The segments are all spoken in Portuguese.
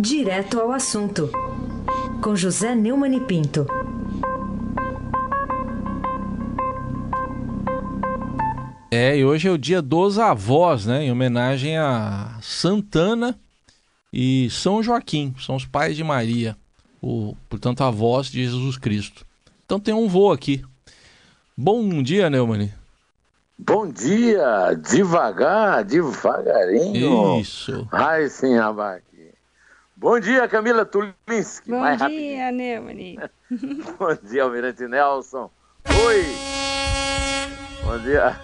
Direto ao assunto, com José Neumann e Pinto. É, e hoje é o dia dos avós, né? Em homenagem a Santana e São Joaquim, são os pais de Maria, o, portanto, avós de Jesus Cristo. Então tem um voo aqui. Bom dia, Neumann. Bom dia, devagar, devagarinho. Isso. Ai, sim, Abac. Bom dia, Camila Tulinski. Bom Mais dia, rapidinho. Neumann. Bom dia, Almirante Nelson. Oi. Bom dia,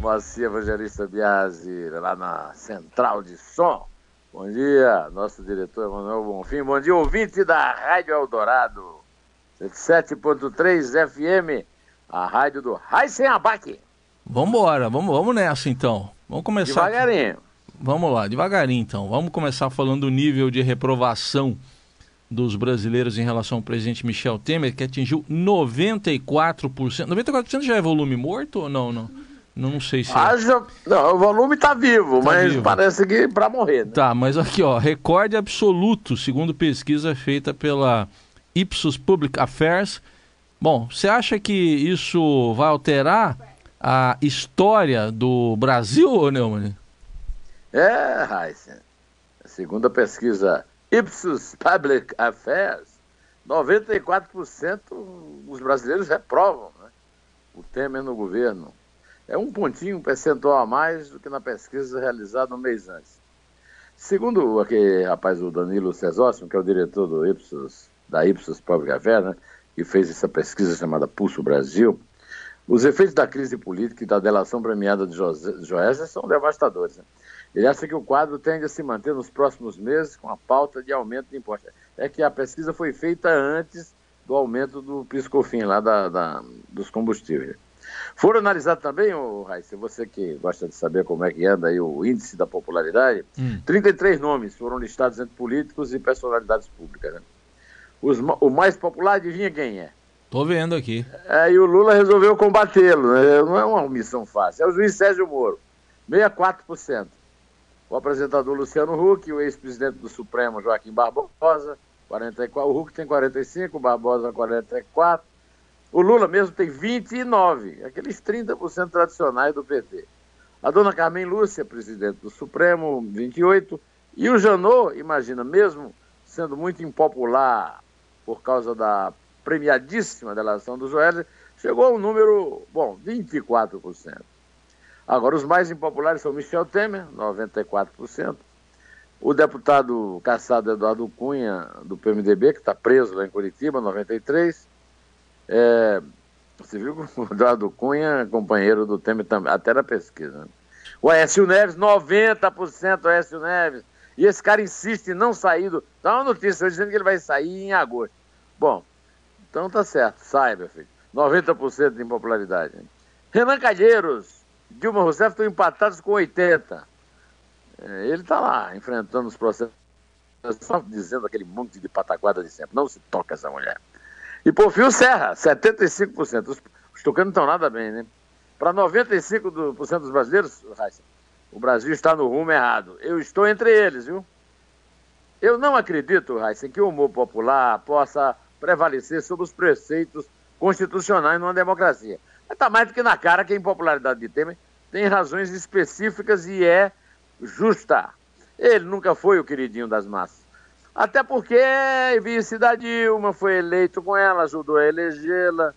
Moacir Evangelista Biasi, lá na Central de Som. Bom dia, nosso diretor Emanuel Bonfim. Bom dia, ouvinte da Rádio Eldorado, 7.3 FM, a rádio do Raíssen Abac. Vambora, vamos, vamos nessa então. Vamos começar. Devagarinho. Vamos lá, devagarinho então. Vamos começar falando do nível de reprovação dos brasileiros em relação ao presidente Michel Temer, que atingiu 94%. 94% já é volume morto ou não? Não, não sei se. é. Haja... Não, o volume tá vivo, Tá mas vivo. parece que para morrer, né? Tá, mas aqui, ó, recorde absoluto, segundo pesquisa feita pela Ipsos Public Affairs. Bom, você acha que isso vai alterar a história do Brasil, ô Neumann? É, Heisen. Segundo a pesquisa Ipsos Public Affairs, 94% dos brasileiros reprovam né, o Temer no governo. É um pontinho percentual a mais do que na pesquisa realizada um mês antes. Segundo aquele rapaz, o Danilo Cesóssimo, que é o diretor do Ipsos, da Ipsos Public Affairs, né, que fez essa pesquisa chamada Pulso Brasil, os efeitos da crise política e da delação premiada de Joesley são devastadores. né? Ele acha que o quadro tende a se manter nos próximos meses com a pauta de aumento de impostos. É que a pesquisa foi feita antes do aumento do piscofim lá da, da- dos combustíveis. Foram analisados também, Raíssa, você que gosta de saber como é que anda aí o índice da popularidade, Hum. 33 nomes foram listados entre políticos e personalidades públicas. né? Os o mais popular, adivinha quem é? Tô vendo aqui. É, e o Lula resolveu combatê-lo. né? Não é uma missão fácil. É o juiz Sérgio Moro, 64%. O apresentador Luciano Huck, o ex-presidente do Supremo Joaquim Barbosa, 44. O Huck tem 45, o Barbosa 44. O Lula mesmo tem 29, aqueles 30% tradicionais do PT. A dona Carmen Lúcia, presidente do Supremo, 28. E o Janot, imagina, mesmo sendo muito impopular por causa da premiadíssima delação do Joel, chegou a um número, bom, 24%. Agora, os mais impopulares são Michel Temer, 94%. O deputado caçado Eduardo Cunha, do PMDB, que está preso lá em Curitiba, 93%. É, você viu que o Eduardo Cunha, companheiro do Temer, também, até na pesquisa. né? O Aécio Neves, 90% Aécio Neves. E esse cara insiste em não sair do. Dá uma notícia dizendo que ele vai sair em agosto. Bom, então tá certo, sai, meu filho. 90% de impopularidade. Renan Calheiros, Dilma Rousseff estão empatados com 80%. É, Ele está lá, enfrentando os processos, só dizendo aquele monte de pataquada de sempre. Não se toca essa mulher. E Porfio Serra, 75%. Os, os tucanos estão nada bem, né? Para 95% do- dos brasileiros, o Brasil está no rumo errado. Eu estou entre eles, viu? Eu não acredito, Raíssa, que o humor popular possa prevalecer sobre os preceitos constitucionais numa democracia. Está mais do que na cara que a impopularidade de Temer tem razões específicas e é justa. Ele nunca foi o queridinho das massas. Até porque vice da Dilma foi eleito com ela, ajudou a elegê-la.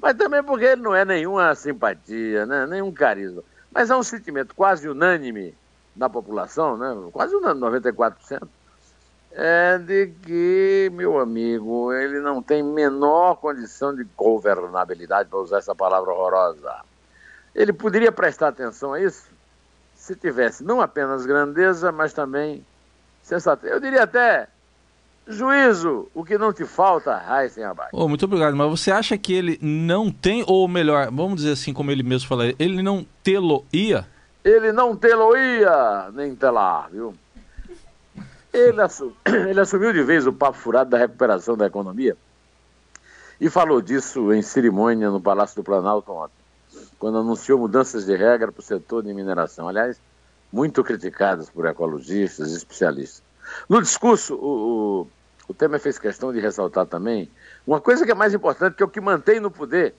Mas também porque ele não é nenhuma simpatia, né? nenhum carisma. Mas há um sentimento quase unânime na população, né? quase unânime, 94%, é de que, meu amigo, ele não tem menor condição de governabilidade, para usar essa palavra horrorosa. Ele poderia prestar atenção a isso se tivesse não apenas grandeza, mas também sensatez. Eu diria até juízo, o que não te falta, Raíssen Abac. Ô, muito obrigado, mas você acha que ele não tem, ou melhor, vamos dizer assim como ele mesmo falaria, ele não tê-lo-ia? Ele não teloia nem telar, viu? Ele, assu- ele assumiu de vez o papo furado da recuperação da economia e falou disso em cerimônia no Palácio do Planalto ontem, quando anunciou mudanças de regra para o setor de mineração. Aliás, muito criticadas por ecologistas e especialistas. No discurso, o, o, o Temer fez questão de ressaltar também uma coisa que é mais importante, que é o que mantém no poder,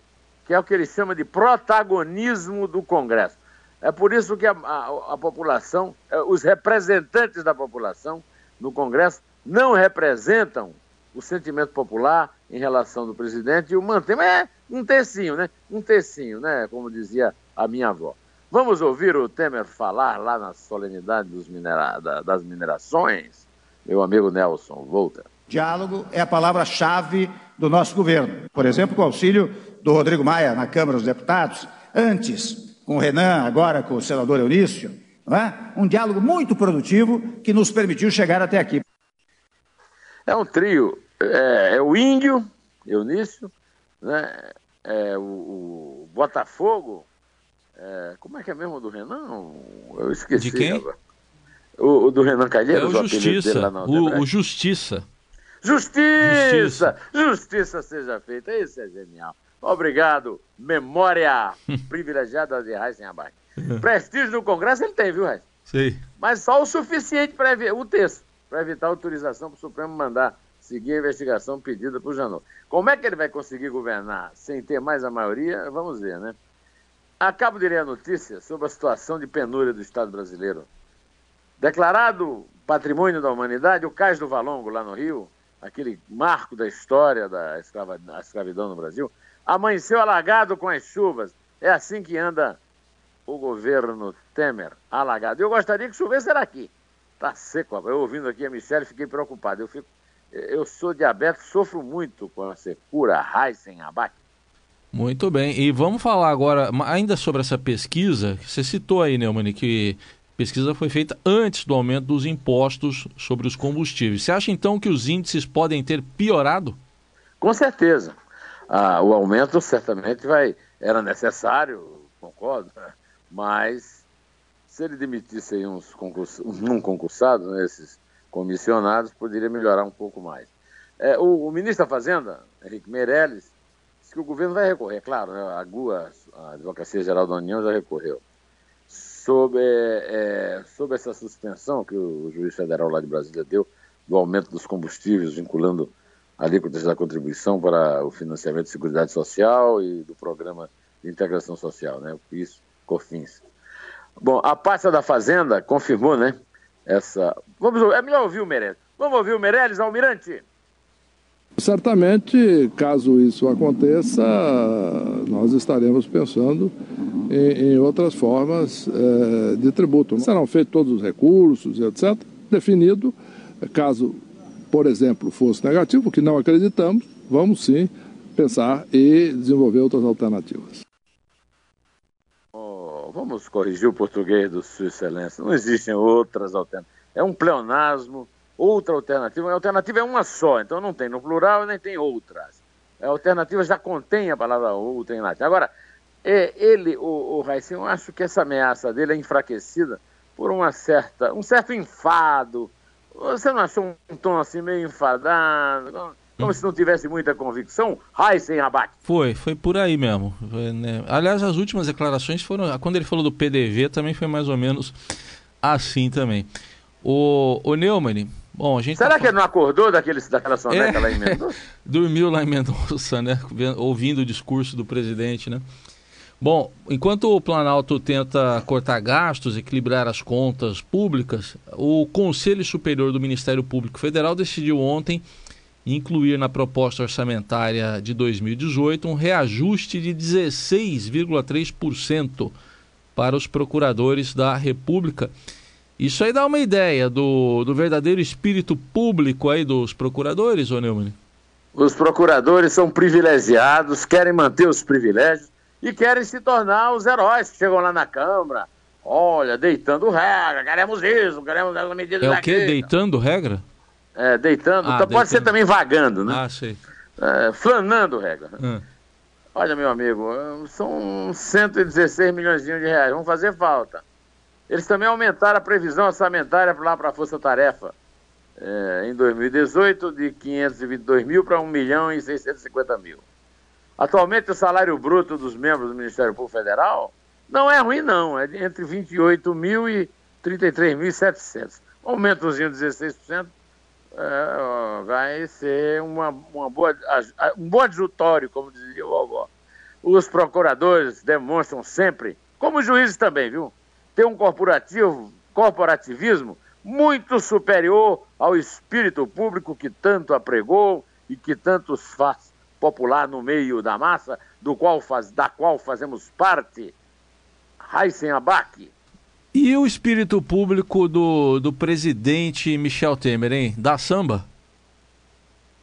que é o que ele chama de protagonismo do Congresso. É por isso que a, a, a população, é, os representantes da população no Congresso não representam o sentimento popular em relação do presidente e o mantém. Mas é um tecinho, né? Um tecinho, né? Como dizia a minha avó. Vamos ouvir o Temer falar lá na solenidade minera... das minerações? Meu amigo Nelson, volta. Diálogo é a palavra-chave do nosso governo. Por exemplo, com o auxílio do Rodrigo Maia na Câmara dos Deputados, antes com o Renan, agora com o senador Eunício, é? um diálogo muito produtivo que nos permitiu chegar até aqui. É um trio, é, é o Índio, Eunício, né? é o, o Botafogo, é, como é que é mesmo do Renan? Eu esqueci. De quem? O, o, do Renan Calheiros, é o, Justiça. Lá, o, o Justiça. Justiça! Justiça seja feita. Isso é genial. Obrigado. Memória privilegiada de Abac. Prestígio no Congresso ele tem, viu, Raíssen? Sim. Mas só o suficiente para o texto, para evitar autorização para o Supremo mandar seguir a investigação pedida por Janot. Como é que ele vai conseguir governar sem ter mais a maioria? Vamos ver, né? Acabo de ler a notícia sobre a situação de penúria do Estado brasileiro. Declarado patrimônio da humanidade, o Cais do Valongo, lá no Rio, aquele marco da história da escravidão no Brasil, amanheceu alagado com as chuvas. É assim que anda o governo Temer, alagado. Eu gostaria que chovesse era aqui. Tá seco, eu ouvindo aqui a Michelle, fiquei preocupado. Eu, fico, eu sou diabético, sofro muito com a secura, raiz sem abate. Muito bem. E vamos falar agora ainda sobre essa pesquisa. Você citou aí, Neumann, que pesquisa foi feita antes do aumento dos impostos sobre os combustíveis. Você acha então que os índices podem ter piorado? Com certeza. Ah, o aumento certamente vai era necessário, concordo, mas se ele demitisse aí uns concurs, um concursado, né, esses comissionados, poderia melhorar um pouco mais. É, o, o ministro da Fazenda, Henrique Meirelles, que o governo vai recorrer, claro, né? a GUA, a Advocacia Geral da União, já recorreu. Sobre, é, sobre essa suspensão que o juiz federal lá de Brasília deu do aumento dos combustíveis, vinculando alíquotas da contribuição para o financiamento de seguridade social e do programa de integração social, né? Isso, COFINS. Bom, a pasta da Fazenda confirmou, né? Essa. Vamos, é melhor ouvir o Meirelles. Vamos ouvir o Meirelles, Almirante? Certamente, caso isso aconteça, nós estaremos pensando em, em outras formas é, de tributo. Serão feitos todos os recursos, etc. Definido, caso, por exemplo, fosse negativo, que não acreditamos, vamos sim pensar e desenvolver outras alternativas. Vamos corrigir o português do Sua Excelência. Não existem outras alternativas. É um pleonasmo outra alternativa. A alternativa é uma só, então não tem no plural nem tem outras. A alternativa já contém a palavra outra em latim. Agora, é, ele, o, o eu acho que essa ameaça dele é enfraquecida por uma certa, um certo enfado. Você não achou um tom assim meio enfadado? Como se não tivesse muita convicção, sem abate. Foi, foi por aí mesmo. Foi, né? Aliás, as últimas declarações foram. Quando ele falou do PDV, também foi mais ou menos assim também. O, o Neumann, Bom, a gente Será tá... que ele não acordou daquele, daquela soneca é... lá em Mendonça? Dormiu lá em Mendonça, né? Ouvindo o discurso do presidente, né? Bom, enquanto o Planalto tenta cortar gastos, equilibrar as contas públicas, o Conselho Superior do Ministério Público Federal decidiu ontem incluir na proposta orçamentária de 2018 um reajuste de 16,3% para os procuradores da República isso aí dá uma ideia do, do verdadeiro espírito público aí dos procuradores, ô Neumann? Os procuradores são privilegiados, querem manter os privilégios e querem se tornar os heróis que chegam lá na Câmara. Olha, deitando regra, queremos isso, queremos essa medida É o quê? Deitando regra? É, deitando. Ah, então, deitando. Pode ser também vagando, né? Ah, sei. É, flanando regra. Ah. Olha, meu amigo, são 116 milhões de reais, vão fazer falta. Eles também aumentaram a previsão orçamentária lá para a Força Tarefa é, em 2018 de 522 mil para 1 milhão e 650 mil. Atualmente o salário bruto dos membros do Ministério Público Federal não é ruim não, é entre 28 mil e 33.700. aumentozinho de 16%, é, vai ser uma, uma boa, um bom adjutório, como dizia o vovó. Os procuradores demonstram sempre, como os juízes também, viu? Ter um corporativo, corporativismo muito superior ao espírito público que tanto apregou e que tanto faz popular no meio da massa, do qual faz, da qual fazemos parte. Raíssen Abac. E o espírito público do, do presidente Michel Temer, hein? Da samba?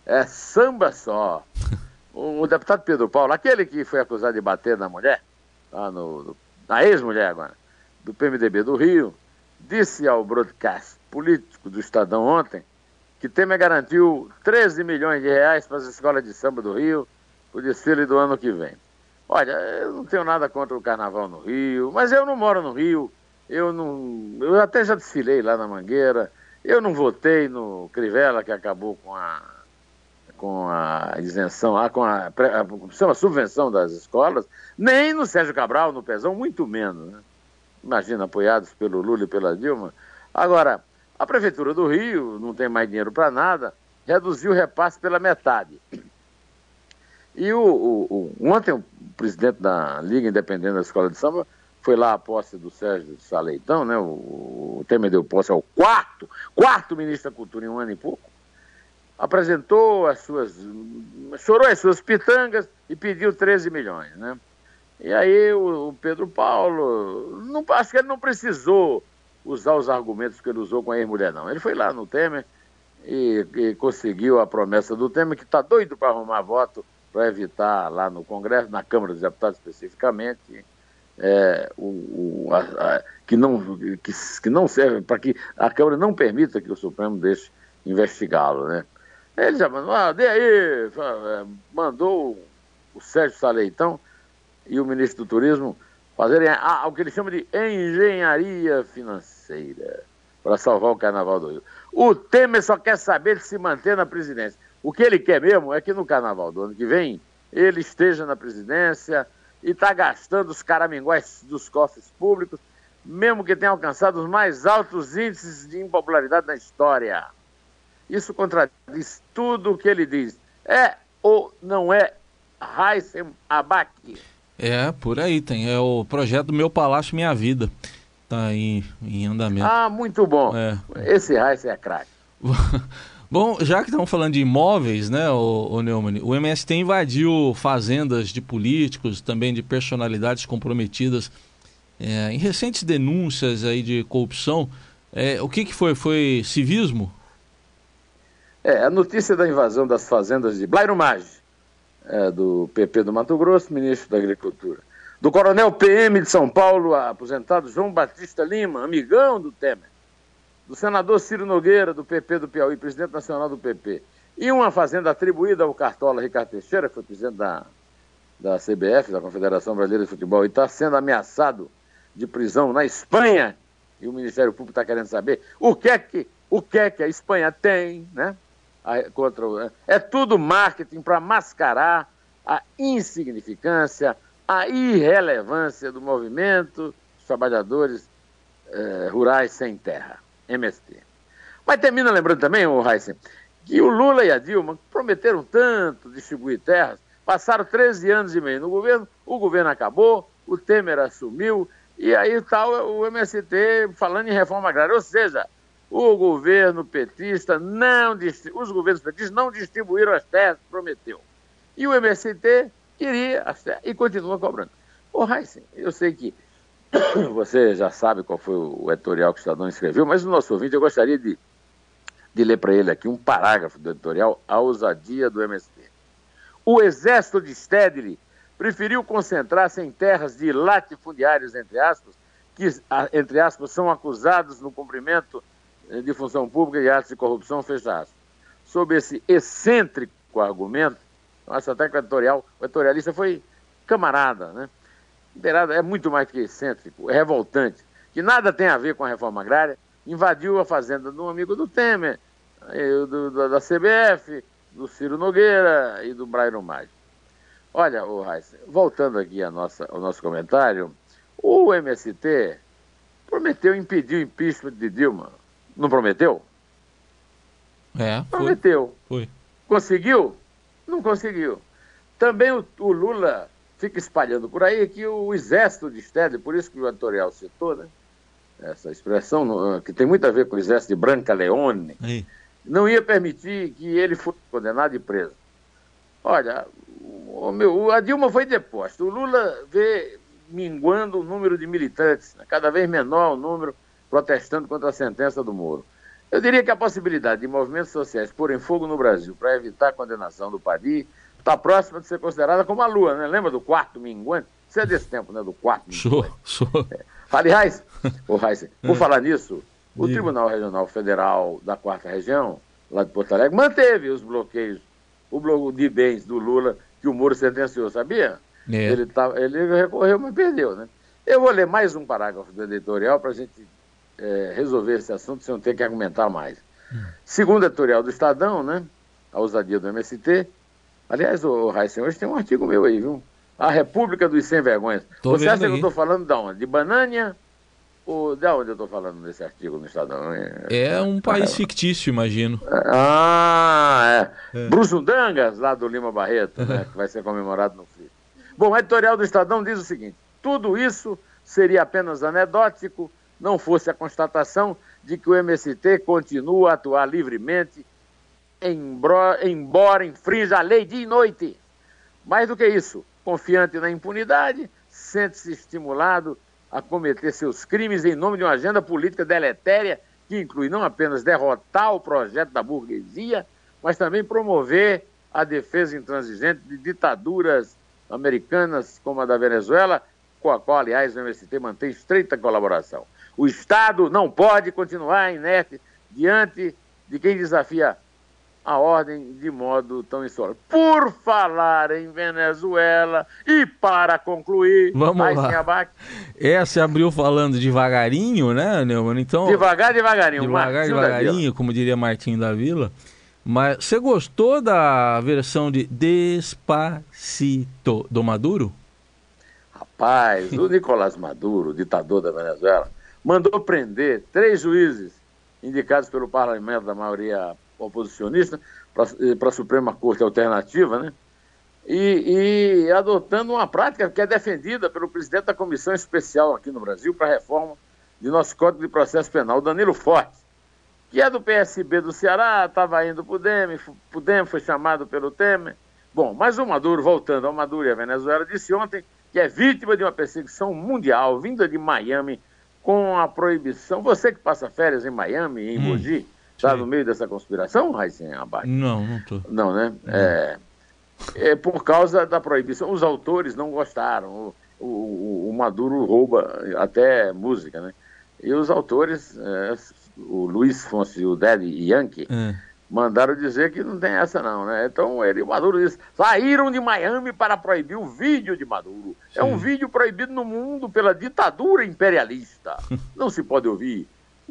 É samba só. o, o, deputado Pedro Paulo, aquele que foi acusado de bater na mulher, lá no, no na ex-mulher agora, do PMDB do Rio, disse ao broadcast político do Estadão ontem que Temer garantiu 13 milhões de reais para as escolas de samba do Rio para o desfile do ano que vem. Olha, eu não tenho nada contra o carnaval no Rio, mas eu não moro no Rio, eu não. Eu até já desfilei lá na Mangueira. Eu não votei no Crivella, que acabou com a, com a isenção, ah, com a, a, a subvenção das escolas, nem no Sérgio Cabral, no Pezão, muito menos. Né? Imagina, apoiados pelo Lula e pela Dilma. Agora, a Prefeitura do Rio não tem mais dinheiro para nada, reduziu o repasse pela metade. E o, o, o, ontem o presidente da Liga Independente da Escola de Samba foi lá a posse do Sérgio Saleitão, né? O, Temer deu posse ao quarto, quarto ministro da Cultura em um ano e pouco. Apresentou as suas, chorou as suas pitangas e pediu 13 milhões, né? E aí o, o Pedro Paulo, não, acho que ele não precisou usar os argumentos que ele usou com a ex-mulher, não. Ele foi lá no Temer e, e conseguiu a promessa do Temer, que está doido para arrumar voto para evitar lá no Congresso, na Câmara dos Deputados especificamente, é, o, o a, a, que, não, que, que não serve para que a Câmara não permita que o Supremo deixe investigá-lo, né? Ele já mandou, ah, dê aí, é, mandou o Sérgio Saleitão e o ministro do Turismo fazerem ah, o que ele chama de engenharia financeira para salvar o Carnaval do Rio. O Temer só quer saber de se manter na presidência. O que ele quer mesmo é que no Carnaval do ano que vem ele esteja na presidência, e está gastando os caraminguais dos cofres públicos, mesmo que tenha alcançado os mais altos índices de impopularidade na história. Isso contradiz tudo o que ele diz. É ou não é Raíssen Abac? É, por aí tem. É o projeto Meu Palácio Minha Vida. Está em, em andamento. Ah, muito bom. É. Esse Raíssen é craque. Bom, já que estamos falando de imóveis, né, o, o Neumann, o MST invadiu fazendas de políticos, também de personalidades comprometidas é, em recentes denúncias aí de corrupção. É, o que, que foi? Foi civismo? É, a notícia da invasão das fazendas de Blairo Maggi, é, do PP do Mato Grosso, ministro da Agricultura. Do coronel PM de São Paulo, aposentado João Batista Lima, amigão do Temer do senador Ciro Nogueira, do PP do Piauí, presidente nacional do PP, e uma fazenda atribuída ao Cartola Ricardo Teixeira, que foi presidente da, da CBF, da Confederação Brasileira de Futebol, e está sendo ameaçado de prisão na Espanha, e o Ministério Público está querendo saber o que é que, o que, é que a Espanha tem, né? contra o, é tudo marketing para mascarar a insignificância, a irrelevância do movimento dos trabalhadores eh, rurais sem terra. MST. Mas termina lembrando também, o Heisen, que o Lula e a Dilma prometeram tanto distribuir terras, passaram 13 anos e meio no governo, o governo acabou, o Temer assumiu, e aí está o MST falando em reforma agrária. Ou seja, o governo petista não os governos petistas não distribuíram as terras que prometeu. E o MST queria as terras e continua cobrando. Ô, Heisen, eu sei que Você já sabe qual foi o editorial que o Estadão escreveu, mas o nosso ouvinte, eu gostaria de, de ler para ele aqui um parágrafo do editorial A Ousadia do MST. O exército de Stedley preferiu concentrar-se em terras de latifundiários, entre aspas, que, entre aspas, são acusados no cumprimento de função pública e atos de corrupção, fecha aspas. Sob esse excêntrico argumento, acho até que o editorial, o editorialista foi camarada, né? É muito mais que excêntrico, é revoltante, que nada tem a ver com a reforma agrária, invadiu a fazenda de um amigo do Temer, do, do, da CBF, do Ciro Nogueira e do Brairo Maggi. Olha, o Reis, voltando aqui a nossa, ao nosso comentário, o MST prometeu impedir o impeachment de Dilma. Não prometeu? É, foi. Prometeu. Foi. Conseguiu? Não conseguiu. Também o, o Lula fica espalhando por aí que o exército de Stedley, por isso que o editorial citou, né? Essa expressão, que tem muito a ver com o exército de Branca Leone, não ia permitir que ele fosse condenado e preso. Olha, o, meu, a Dilma foi deposta. O Lula vê minguando o número de militantes, né? cada vez menor o número protestando contra a sentença do Moro. Eu diria que a possibilidade de movimentos sociais porem fogo no Brasil para evitar a condenação do Padi está próxima de ser considerada como a Lua, né? Lembra do quarto minguante? Você é desse tempo, né? Do quarto minguante. Sou, sou. É. Aliás, Heisen, por falar nisso, o Diga. Tribunal Regional Federal da Quarta Região, lá de Porto Alegre, manteve os bloqueios, o bloco de bens do Lula que o Moro sentenciou, sabia? É. Ele, tá, ele recorreu, mas perdeu, né? Eu vou ler mais um parágrafo do editorial para a gente é, resolver esse assunto sem eu ter que argumentar mais. Segundo o editorial do Estadão, né? A ousadia do MST. Aliás, o Raíssen, hoje tem um artigo meu aí, viu? A República dos Sem Vergonhas. Tô Você acha que eu aí. estou falando de onde? De Banânia? Ou de onde eu estou falando nesse artigo no Estadão? É um país fictício, imagino. Ah, é. Brusundangas, lá do Lima Barreto, né, que vai ser comemorado no FLI. Bom, o editorial do Estadão diz o seguinte: tudo isso seria apenas anedótico, não fosse a constatação de que o MST continua a atuar livremente, embora infrinja a lei dia e noite. Mais do que isso, confiante na impunidade, sente-se estimulado a cometer seus crimes em nome de uma agenda política deletéria que inclui não apenas derrotar o projeto da burguesia, mas também promover a defesa intransigente de ditaduras americanas como a da Venezuela, com a qual, aliás, o MST mantém estreita colaboração. O Estado não pode continuar inerte diante de quem desafia a ordem de modo tão insólito. Por falar em Venezuela e para concluir, Vamos lá. abaque, É, você abriu falando devagarinho, né, Neumann? Então, devagar, devagarinho. devagar, Martinho devagarinho, como diria Martinho da Vila. Mas você gostou da versão de Despacito do Maduro? Rapaz, o Nicolás Maduro, ditador da Venezuela, mandou prender três juízes indicados pelo parlamento da maioria oposicionista para a Suprema Corte Alternativa, né? E, e adotando uma prática que é defendida pelo presidente da Comissão Especial aqui no Brasil para a reforma de nosso Código de Processo Penal, Danilo Forte, que é do PSB do Ceará, estava indo para o DEM, o DEM foi chamado pelo Temer. Bom, mas o Maduro, voltando ao Maduro e à Venezuela, disse ontem que é vítima de uma perseguição mundial vinda de Miami com a proibição. Você que passa férias em Miami, em Hum, Mogi, está sim. no meio dessa conspiração, Raíssen Abac? Não, não tô. Não, né? É, é por causa da proibição. Os autores não gostaram. O, o- o Maduro rouba até música, né? E os autores, é, o Luiz Fonsi e o Daddy Yankee, É. mandaram dizer que não tem essa não, né? Então ele, o Maduro disse, saíram de Miami para proibir o vídeo de Maduro. É um Sim. vídeo proibido no mundo pela ditadura imperialista. Não se pode ouvir.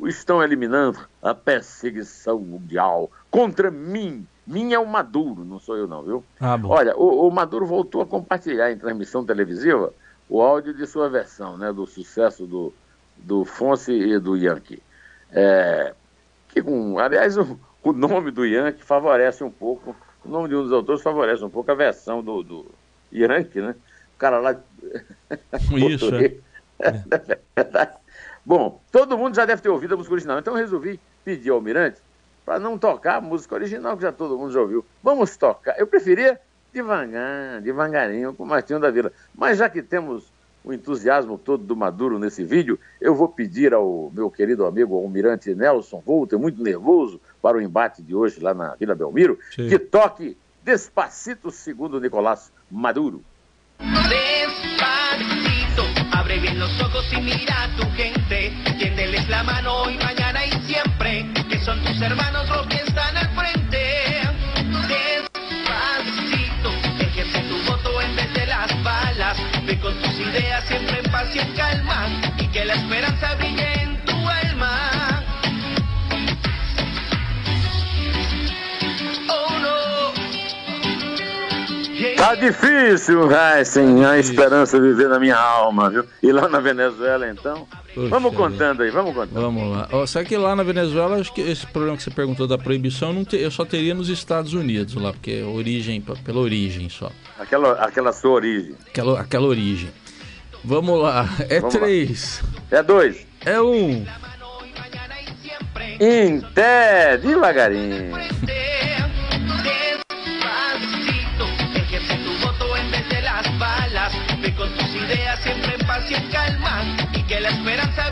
Estão eliminando a perseguição mundial contra mim. Mim é o Maduro, não sou eu não, viu? Ah. Olha, o, o Maduro voltou a compartilhar em transmissão televisiva o áudio de sua versão, né, do sucesso do, do Fonse e do Yankee. É, que com, aliás, o, o nome do Yankee favorece um pouco, o nome de um dos autores favorece um pouco a versão do, do Yankee, né? O cara lá. Isso, é. Bom, todo mundo já deve ter ouvido a música original, então eu resolvi pedir ao Almirante para não tocar a música original, que já todo mundo já ouviu. Vamos tocar. Eu preferia devagar, devagarinho, com o Martinho da Vila. Mas já que temos o entusiasmo todo do Maduro nesse vídeo, eu vou pedir ao meu querido amigo Almirante Nelson Volter, muito nervoso para o embate de hoje lá na Vila Belmiro, Sim. que toque Despacito segundo Nicolás Maduro. Despacito, abre bien los ojos y mira a tu gente. Tiéndeles la mano hoy, mañana y siempre. Que son tus hermanos los que están al frente. Despacito, ejerce tu voto en vez de las balas. Ve con tus ideas siempre en paz y en calma. Y que la esperanza brille en tu alma. Tá difícil, Heisen, a esperança viver na minha alma, viu? E lá na Venezuela, então, Puxa Vamos contando aí, vamos contando. Vamos lá. Ó, só que lá na Venezuela, acho que esse problema que você perguntou da proibição, eu não te- eu só teria nos Estados Unidos lá, porque é origem, pela origem só. Aquela, aquela sua origem. Aquela, aquela origem. Vamos lá. É Vamos lá. três. É dois. É um. Em pé, devagarinho. esperanza